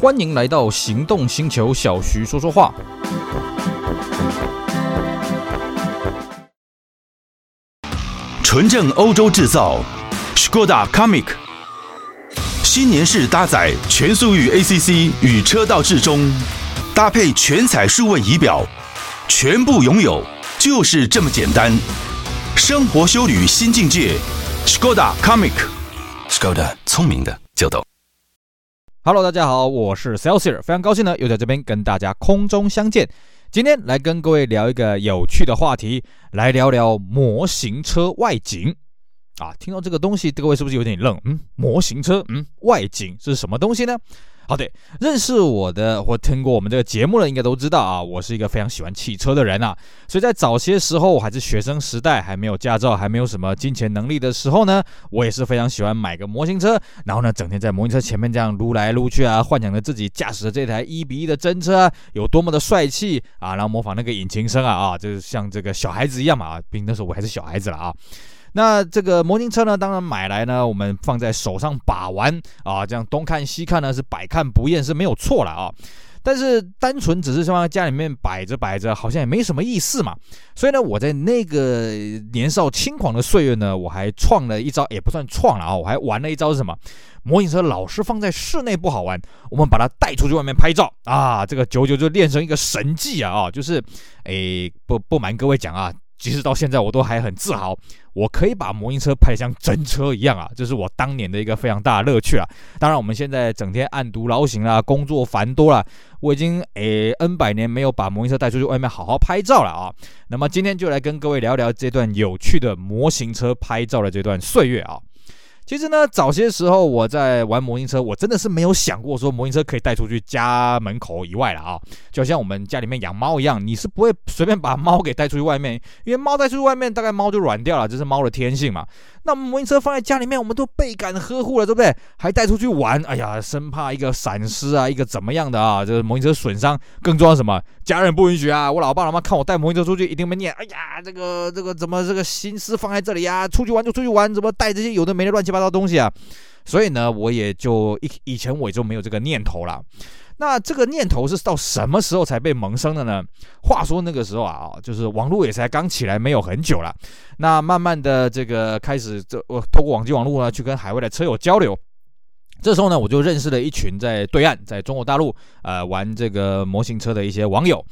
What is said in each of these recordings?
欢迎来到行动星球，小徐说说话。纯正欧洲制造，Skoda Comic，新年式搭载全速域 ACC 与车道智中，搭配全彩数位仪表，全部拥有就是这么简单。生活修旅新境界，Skoda Comic，Skoda 聪明的就懂。Hello，大家好，我是 Celsius，非常高兴呢，又在这边跟大家空中相见。今天来跟各位聊一个有趣的话题，来聊聊模型车外景。啊，听到这个东西，各位是不是有点愣？嗯，模型车，嗯，外景是什么东西呢？好的，认识我的或听过我们这个节目的，应该都知道啊，我是一个非常喜欢汽车的人啊。所以在早些时候，我还是学生时代，还没有驾照，还没有什么金钱能力的时候呢，我也是非常喜欢买个模型车，然后呢，整天在模型车前面这样撸来撸去啊，幻想着自己驾驶的这台一比一的真车啊，有多么的帅气啊，然后模仿那个引擎声啊啊，就是像这个小孩子一样嘛啊，毕竟那时候我还是小孩子了啊。那这个模型车呢，当然买来呢，我们放在手上把玩啊，这样东看西看呢，是百看不厌是没有错了啊。但是单纯只是放在家里面摆着摆着，好像也没什么意思嘛。所以呢，我在那个年少轻狂的岁月呢，我还创了一招，也不算创了啊，我还玩了一招是什么？模型车老是放在室内不好玩，我们把它带出去外面拍照啊，这个久久就练成一个神技啊啊，就是，诶，不不瞒各位讲啊。即使到现在，我都还很自豪，我可以把模型车拍得像真车一样啊！这是我当年的一个非常大的乐趣啊。当然，我们现在整天暗独劳形啦，工作繁多了，我已经诶 N 百年没有把模型车带出去外面好好拍照了啊。那么今天就来跟各位聊聊这段有趣的模型车拍照的这段岁月啊。其实呢，早些时候我在玩模型车，我真的是没有想过说模型车可以带出去家门口以外了啊。就像我们家里面养猫一样，你是不会随便把猫给带出去外面，因为猫带出去外面，大概猫就软掉了，这是猫的天性嘛。那模型车放在家里面，我们都倍感呵护了，对不对？还带出去玩，哎呀，生怕一个闪失啊，一个怎么样的啊，这个模型车损伤。更重要什么？家人不允许啊！我老爸老妈看我带模型车出去，一定会念：哎呀，这个这个怎么这个心思放在这里呀？出去玩就出去玩，怎么带这些有的没的乱七八糟东西啊？所以呢，我也就以以前我也就没有这个念头了。那这个念头是到什么时候才被萌生的呢？话说那个时候啊，就是网络也才刚起来没有很久了。那慢慢的这个开始，这我透过网际网络呢，去跟海外的车友交流。这时候呢，我就认识了一群在对岸，在中国大陆呃玩这个模型车的一些网友。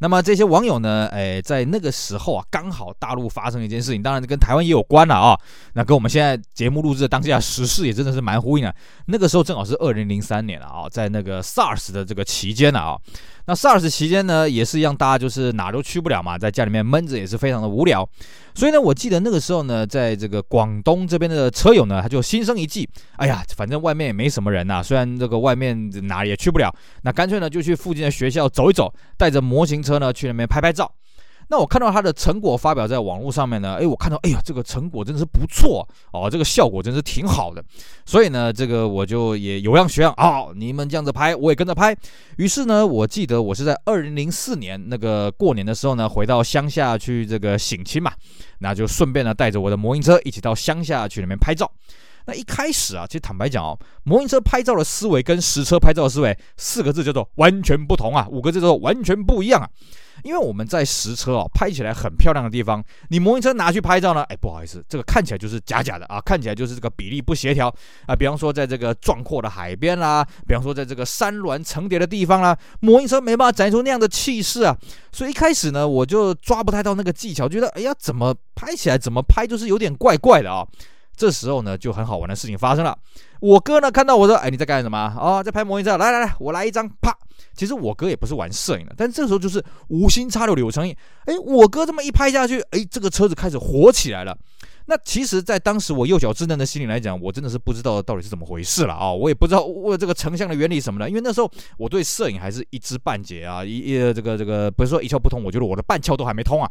那么这些网友呢，哎，在那个时候啊，刚好大陆发生一件事情，当然跟台湾也有关了啊。那跟我们现在节目录制的当下时事也真的是蛮呼应的。那个时候正好是二零零三年了啊，在那个 SARS 的这个期间呢啊。那 SARS 期间呢，也是一样，大家就是哪都去不了嘛，在家里面闷着也是非常的无聊。所以呢，我记得那个时候呢，在这个广东这边的车友呢，他就心生一计，哎呀，反正外面也没什么人呐，虽然这个外面哪也去不了，那干脆呢就去附近的学校走一走，带着模型车呢去那边拍拍照。那我看到他的成果发表在网络上面呢，哎，我看到，哎呀，这个成果真的是不错哦，这个效果真是挺好的。所以呢，这个我就也有样学样啊，哦，你们这样子拍，我也跟着拍。于是呢，我记得我是在二零零四年那个过年的时候呢，回到乡下去这个省亲嘛，那就顺便呢带着我的模型车一起到乡下去里面拍照。那一开始啊，其实坦白讲哦，模型车拍照的思维跟实车拍照的思维四个字叫做完全不同啊，五个字叫做完全不一样啊。因为我们在实车哦，拍起来很漂亮的地方，你模型车拿去拍照呢，哎，不好意思，这个看起来就是假假的啊，看起来就是这个比例不协调啊。比方说在这个壮阔的海边啦，比方说在这个山峦层叠的地方啦，模型车没办法展现出那样的气势啊。所以一开始呢，我就抓不太到那个技巧，觉得哎呀，怎么拍起来怎么拍就是有点怪怪的啊。这时候呢，就很好玩的事情发生了。我哥呢看到我说：“哎，你在干什么？哦，在拍模型车。来来来，我来一张，啪！其实我哥也不是玩摄影的，但这时候就是无心插柳柳成荫。哎，我哥这么一拍下去，哎，这个车子开始火起来了。那其实，在当时我幼小稚嫩的心里来讲，我真的是不知道到底是怎么回事了啊！我也不知道我这个成像的原理什么的，因为那时候我对摄影还是一知半解啊，一一这个这个不是说一窍不通，我觉得我的半窍都还没通啊。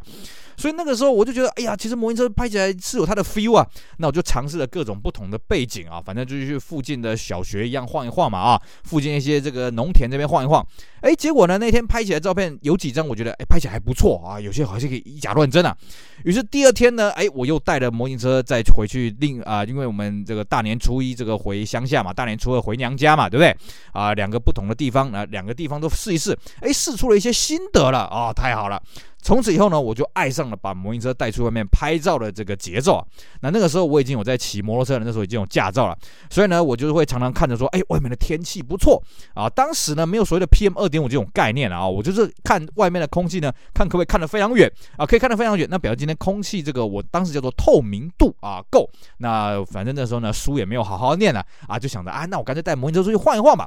所以那个时候我就觉得，哎呀，其实模型车拍起来是有它的 feel 啊。那我就尝试了各种不同的背景啊，反正就是去附近的小学一样晃一晃嘛啊，附近一些这个农田这边晃一晃。哎，结果呢，那天拍起来照片有几张，我觉得哎拍起来还不错啊，有些好像可以以假乱真啊。于是第二天呢，哎，我又带了模模型车再回去另啊、因为我们这个大年初一这个回乡下嘛，大年初二回娘家嘛，对不对？啊、两个不同的地方啊，两个地方都试一试，哎，试出了一些心得了啊、哦，太好了。从此以后呢，我就爱上了把模型车带出外面拍照的这个节奏啊。那那个时候我已经有在骑摩托车了，那时候已经有驾照了，所以呢，我就会常常看着说，哎，外面的天气不错啊。当时呢，没有所谓的 PM 二点五这种概念啊，我就是看外面的空气呢，看可不可以看得非常远啊，可以看得非常远。那表示今天空气这个，我当时叫做透明度啊够。那反正那时候呢，书也没有好好念了啊，就想着啊，那我干脆带模型车出去晃一晃吧。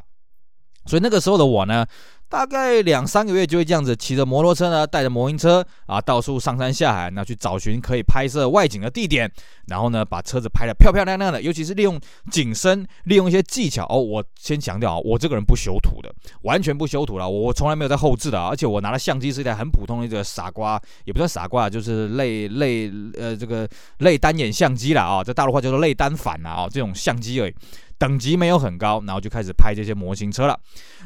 所以那个时候的我呢。大概两三个月就会这样子骑着摩托车呢，带着模型车啊，到处上山下海，那去找寻可以拍摄外景的地点，然后呢，把车子拍得漂漂亮亮的，尤其是利用景深，利用一些技巧哦。我先强调啊，我这个人不修图的，完全不修图了，我从来没有在后置的，而且我拿的相机是一台很普通的一个傻瓜，也不算傻瓜，就是类类呃这个类单眼相机了啊，在大陆话叫做类单反啊，这种相机而已。等级没有很高，然后就开始拍这些模型车了。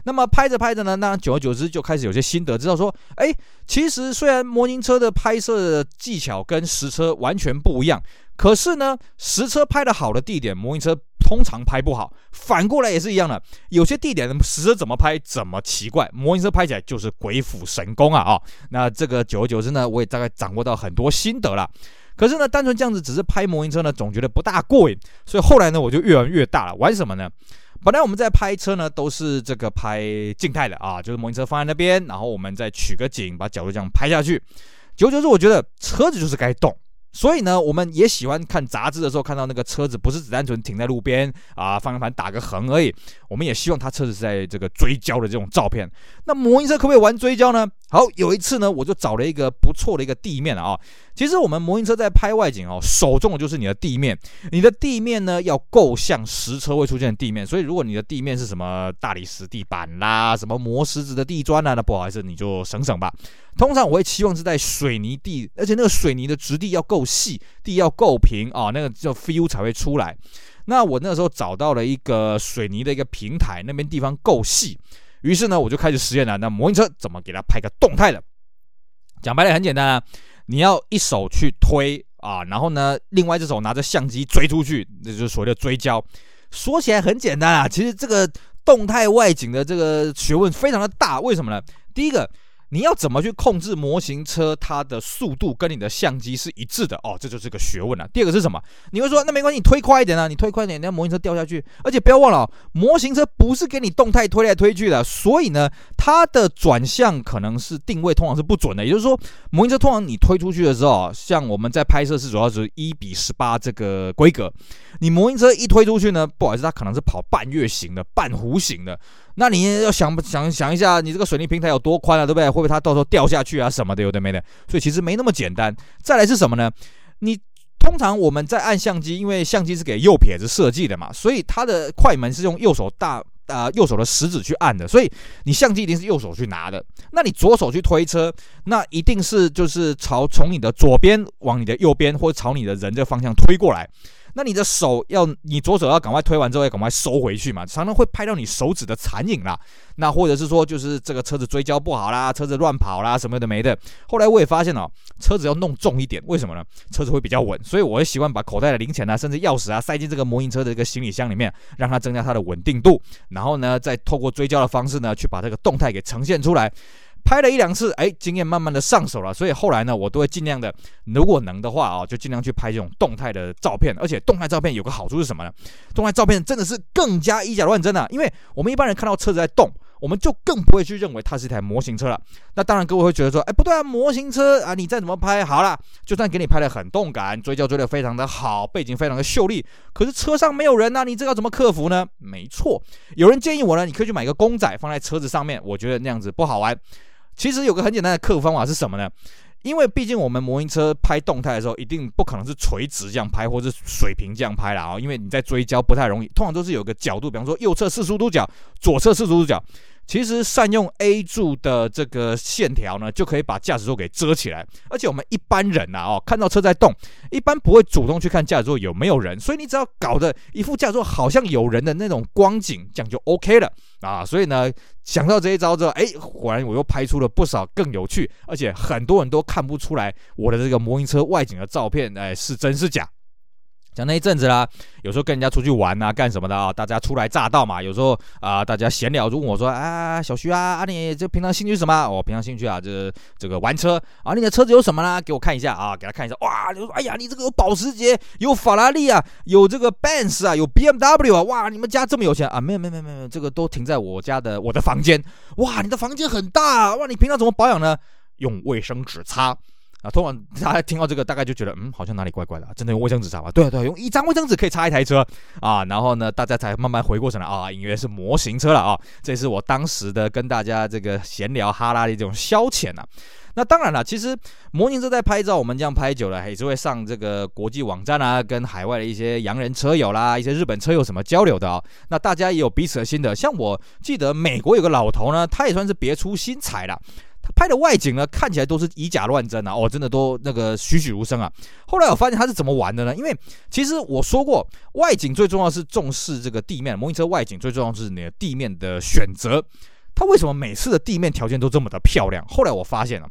那么拍着拍着呢，那久而久之就开始有些心得，知道说，哎，其实虽然模型车的拍摄技巧跟实车完全不一样，可是呢，实车拍的好的地点，模型车通常拍不好。反过来也是一样的，有些地点实车怎么拍怎么奇怪，模型车拍起来就是鬼斧神工啊啊、哦！那这个久而久之呢，我也大概掌握到很多心得了。可是呢，单纯这样子只是拍模型车呢，总觉得不大过瘾。所以后来呢，我就越玩越大了。玩什么呢？本来我们在拍车呢，都是这个拍静态的啊，就是模型车放在那边，然后我们再取个景，把角度这样拍下去。久而久之，我觉得车子就是该动。所以呢，我们也喜欢看杂志的时候，看到那个车子不是只单纯停在路边啊，方向盘打个横而已。我们也希望它车子是在这个追焦的这种照片。那模型车可不可以玩追焦呢？好，有一次呢，我就找了一个不错的一个地面了啊。其实我们模型车在拍外景哦，首重的就是你的地面。你的地面呢，要够像实车会出现的地面。所以如果你的地面是什么大理石地板啦，什么磨石子的地砖啦，那不好意思，你就省省吧。通常我会期望是在水泥地，而且那个水泥的质地要够细，地要够平啊，那个叫 feel 才会出来。那我那时候找到了一个水泥的一个平台，那边地方够细，于是呢，我就开始实验了。那模型车怎么给它拍个动态的？讲白了很简单啊，你要一手去推啊，然后呢，另外一只手拿着相机追出去，那就是所谓的追焦。说起来很简单啊，其实这个动态外景的这个学问非常的大。为什么呢？第一个。你要怎么去控制模型车它的速度跟你的相机是一致的哦？这就是个学问了。第二个是什么？你会说那没关系，你推快一点啊，你推快一点，那模型车掉下去。而且不要忘了，模型车不是给你动态推来推去的，所以呢，它的转向可能是定位通常是不准的。也就是说，模型车通常你推出去的时候，像我们在拍摄是主要是一比十八这个规格，你模型车一推出去呢，不好意思，它可能是跑半月形的、半弧形的。那你要想想想一下，你这个水泥平台有多宽啊，对不对？会不会它到时候掉下去啊什么的，有的没的。所以其实没那么简单。再来是什么呢？你通常我们在按相机，因为相机是给右撇子设计的嘛，所以它的快门是用右手大啊、右手的食指去按的，所以你相机一定是右手去拿的。那你左手去推车，那一定是就是朝从你的左边往你的右边，或者朝你的人这方向推过来。那你的手要，你左手要赶快推完之后要赶快收回去嘛，常常会拍到你手指的残影啦。那或者是说，就是这个车子追焦不好啦，车子乱跑啦，什么的没的。后来我也发现哦，车子要弄重一点，为什么呢？车子会比较稳，所以我会习惯把口袋的零钱啊，甚至钥匙啊，塞进这个模型车的一个行李箱里面，让它增加它的稳定度。然后呢，再透过追焦的方式呢，去把这个动态给呈现出来。拍了一两次，哎，经验慢慢的上手了，所以后来呢，我都会尽量的，如果能的话啊，就尽量去拍这种动态的照片。而且动态照片有个好处是什么呢？动态照片真的是更加以假乱真啊，因为我们一般人看到车子在动，我们就更不会去认为它是一台模型车了。那当然各位会觉得说，哎，不对啊，模型车啊，你再怎么拍好了，就算给你拍得很动感，追焦追得非常的好，背景非常的秀丽，可是车上没有人呐，你这个要怎么克服呢？没错，有人建议我呢，你可以去买个公仔放在车子上面，我觉得那样子不好玩。其实有个很简单的克服方法是什么呢？因为毕竟我们模型车拍动态的时候，一定不可能是垂直这样拍，或是水平这样拍啦啊，因为你在追焦不太容易，通常都是有个角度，比方说右侧四十五度角，左侧四十五度角。其实善用 A 柱的这个线条呢，就可以把驾驶座给遮起来。而且我们一般人呐，哦，看到车在动，一般不会主动去看驾驶座有没有人，所以你只要搞得一副驾驶座好像有人的那种光景，这样就 OK 了啊。所以呢，想到这一招之后，哎，果然我又拍出了不少更有趣，而且很多人都看不出来我的这个模型车外景的照片，哎，是真是假。讲那一阵子啦，有时候跟人家出去玩啊，干什么的啊？大家初来乍到嘛，有时候啊、大家闲聊就问我说啊，小徐啊，啊你这平常兴趣什么？我、平常兴趣啊，这这个玩车啊，你的车子有什么呢？给我看一下啊，给他看一下，哇，你说哎呀，你这个有保时捷，有法拉利啊，有这个 Benz 啊，有 BMW 啊，哇，你们家这么有钱啊？没有没有没有没有，这个都停在我家的我的房间。哇，你的房间很大，哇，你平常怎么保养呢？用卫生纸擦。啊，通常大家听到这个，大概就觉得，嗯，好像哪里怪怪的，真的用卫生纸擦吗？对啊，对，用一张卫生纸可以擦一台车啊。然后呢，大家才慢慢回过神来啊，隐约是模型车了啊。这是我当时的跟大家这个闲聊哈拉的这种消遣呐、啊。那当然了，其实模型车在拍照，我们这样拍久了，也是会上这个国际网站啊，跟海外的一些洋人车友啦，一些日本车友什么交流的啊、那大家也有彼此的心得，像我记得美国有个老头呢，他也算是别出心裁了。拍的外景呢，看起来都是以假乱真啊，哦，真的都那个栩栩如生啊。后来我发现他是怎么玩的呢？因为其实我说过，外景最重要是重视这个地面，模型车外景最重要是你的地面的选择。他为什么每次的地面条件都这么的漂亮？后来我发现了，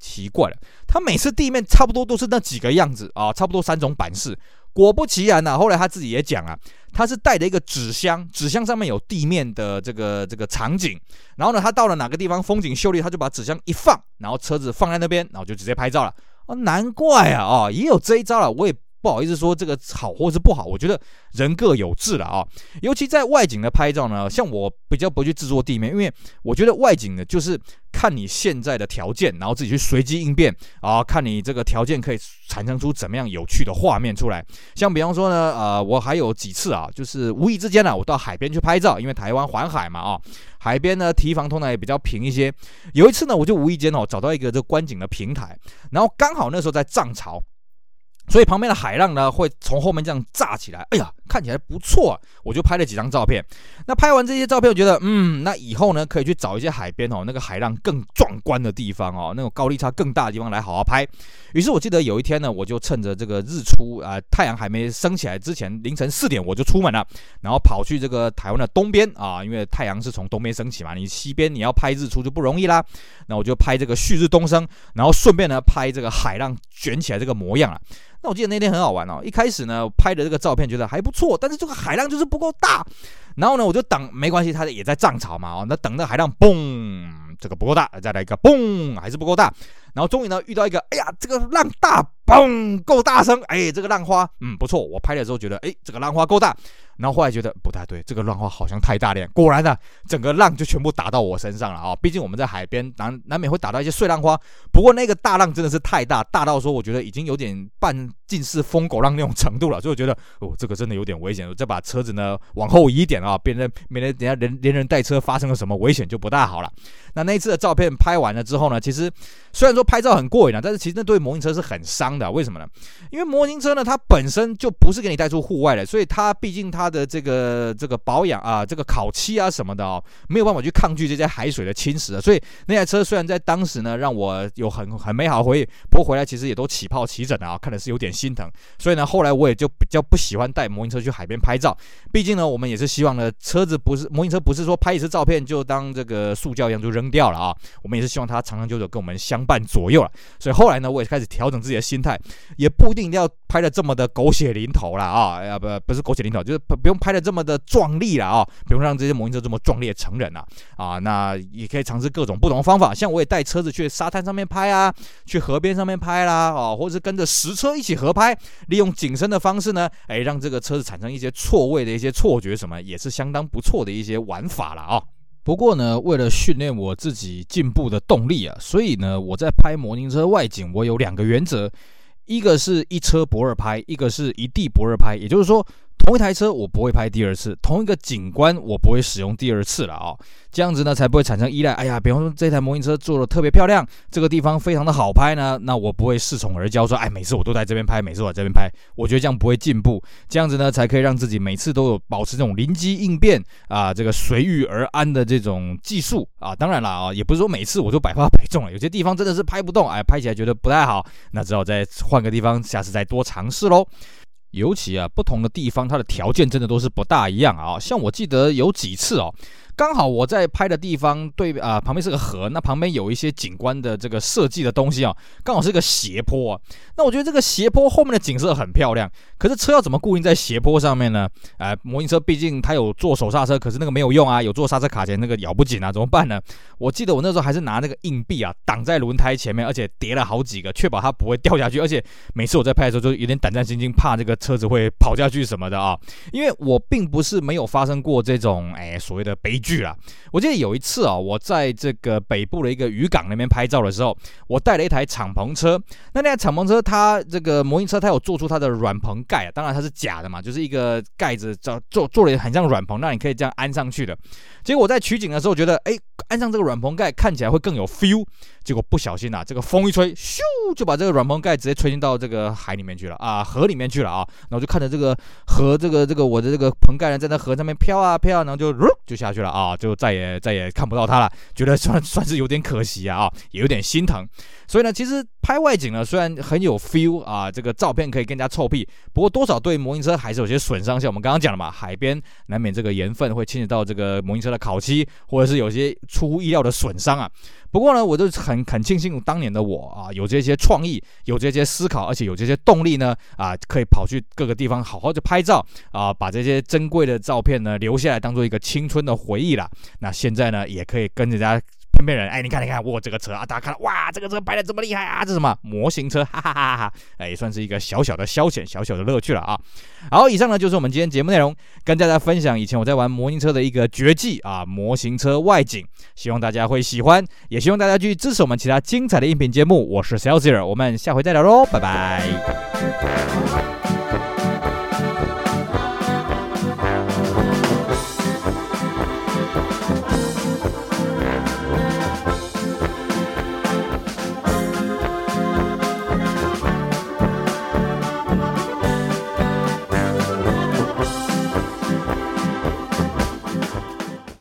奇怪了，他每次地面差不多都是那几个样子啊，差不多三种版式。果不其然呢、啊，后来他自己也讲啊，他是带着一个纸箱，纸箱上面有地面的这个这个场景，然后呢，他到了哪个地方风景秀丽，他就把纸箱一放，然后车子放在那边，然后就直接拍照了。哦，难怪啊，哦，也有这一招了，我也。不好意思说这个好或是不好，我觉得人各有志了啊。尤其在外景的拍照呢，像我比较不去制作地面，因为我觉得外景呢就是看你现在的条件，然后自己去随机应变啊，看你这个条件可以产生出怎么样有趣的画面出来。像比方说呢，呃，我还有几次啊，就是无意之间呢，我到海边去拍照，因为台湾环海嘛啊，海边呢堤防通常也比较平一些。有一次呢，我就无意间哦找到一个这观景的平台，然后刚好那时候在涨潮。所以旁边的海浪呢，会从后面这样炸起来，哎呀，看起来不错，我就拍了几张照片。那拍完这些照片，我觉得，嗯，那以后呢，可以去找一些海边哦，那个海浪更壮观的地方哦，那种高低差更大的地方来好好拍。于是我记得有一天呢，我就趁着这个日出啊、太阳还没升起来之前，凌晨四点我就出门了，然后跑去这个台湾的东边啊，因为太阳是从东边升起嘛，你西边你要拍日出就不容易啦。那我就拍这个旭日东升，然后顺便呢拍这个海浪卷起来这个模样啊。那我记得那天很好玩哦，一开始呢拍的这个照片觉得还不错，但是这个海浪就是不够大，然后呢我就等，没关系，它也在涨潮嘛哦，那等那海浪嘣，这个不够大，再来一个嘣，还是不够大，然后终于呢遇到一个，哎呀，这个浪大，嘣，够大声，哎，这个浪花，嗯，不错，我拍的时候觉得，哎，这个浪花够大。然后后来觉得不太对，这个浪花好像太大点。果然呢，整个浪就全部打到我身上了啊！毕竟我们在海边，难难免会打到一些碎浪花。不过那个大浪真的是太大，大到说我觉得已经有点半近似疯狗浪那种程度了，所以我觉得哦，这个真的有点危险。我再把车子呢往后移一点啊，别人免得等下连连人带车发生了什么危险就不大好了。那那一次的照片拍完了之后呢，其实虽然说拍照很过瘾啊，但是其实那对模型车是很伤的。为什么呢？因为模型车呢，它本身就不是给你带出户外的，所以它毕竟它。它的这个这个保养啊，这个烤漆啊什么的哦，没有办法去抗拒这些海水的侵蚀，所以那台车虽然在当时呢，让我有很 很美好的回忆，不过回来其实也都起泡起疹啊，看的是有点心疼。所以呢，后来我也就比较不喜欢带模型车去海边拍照，毕竟呢，我们也是希望呢，车子不是模型车，不是说拍一次照片就当这个塑胶一样就扔掉了啊，我们也是希望它长长久久跟我们相伴左右了。所以后来呢，我也开始调整自己的心态，也不一定要拍的这么的狗血淋头了啊，呀不不是狗血淋头，就是。不用拍的这么的壮丽了啊，不用让这些模型车这么壮烈成人了啊，那也可以尝试各种不同的方法，像我也带车子去沙滩上面拍啊，去河边上面拍啦，啊，或者是跟着实车一起合拍，利用景深的方式呢，哎，让这个车子产生一些错位的一些错觉，什么也是相当不错的一些玩法了啊。不过呢，为了训练我自己进步的动力啊，所以呢，我在拍模型车外景，我有两个原则，一个是一车不二拍，一个是一地不二拍，也就是说。同一台车我不会拍第二次，同一个景观我不会使用第二次了啊、哦，这样子呢才不会产生依赖。哎呀，比方说这台模型车做的特别漂亮，这个地方非常的好拍呢，那我不会恃宠而骄，说哎，每次我都在这边拍，每次我这边拍，我觉得这样不会进步。这样子呢才可以让自己每次都有保持这种临机应变啊，这个随遇而安的这种技术啊。当然了啊，也不是说每次我都百发百中了，有些地方真的是拍不动，哎，拍起来觉得不太好，那只好再换个地方，下次再多尝试喽。尤其啊，不同的地方它的条件真的都是不大一样啊。像我记得有几次哦，刚好我在拍的地方对啊、旁边是个河，那旁边有一些景观的这个设计的东西啊，刚好是个斜坡啊。那我觉得这个斜坡后面的景色很漂亮，可是车要怎么固定在斜坡上面呢？呃，模型车毕竟它有做手刹车，可是那个没有用啊，有做刹车卡钳那个咬不紧啊，怎么办呢？我记得我那时候还是拿那个硬币啊挡在轮胎前面，而且叠了好几个，确保它不会掉下去。而且每次我在拍的时候，就有点胆战心惊，怕这个车子会跑下去什么的啊。因为我并不是没有发生过这种哎所谓的悲剧了。我记得有一次啊，我在这个北部的一个渔港那边拍照的时候，我带了一台敞篷车。那那台敞篷车它这个模型车它有做出它的软棚盖啊，当然它是假的嘛，就是一个盖子做做做的很像软棚，那你可以这样安上去的。结果我在取景的时候觉得，哎，安上这个软棚盖看起来会更有 feel。结果不小心啊，这个风一吹，咻，就把这个软棚盖直接吹进到这个海里面去了。啊，河里面去了。啊。然后就看着这个河，这个这个我的这个棚盖呢，在那河上面飘啊飘啊，然后就就下去了。啊，就再也再也看不到他了。觉得算算是有点可惜，啊，也有点心疼。所以呢，其实拍外景呢，虽然很有 feel 啊，这个照片可以更加臭屁，不过多少对模型车还是有些损伤。像我们刚刚讲了嘛，海边难免这个盐分会侵蚀到这个模型车的烤漆，或者是有些出乎意料的损伤啊。不过呢，我就很很庆幸当年的我啊，有这些创意，有这些思考，而且有这些动力呢啊，可以跑去各个地方好好的拍照啊，把这些珍贵的照片呢留下来，当做一个青春的回忆了。那现在呢，也可以跟着大家。喷喷人，哎，你看，你看，我这个车啊，大家看到，哇，这个车摆的这么厉害啊，这是什么模型车？哈哈哈哈！哎，也算是一个小小的消遣，小小的乐趣了啊。好，以上呢就是我们今天节目内容，跟大家分享以前我在玩模型车的一个绝技啊，模型车外景，希望大家会喜欢，也希望大家继续支持我们其他精彩的音频节目。我是 Celsior，我们下回再聊喽，拜拜。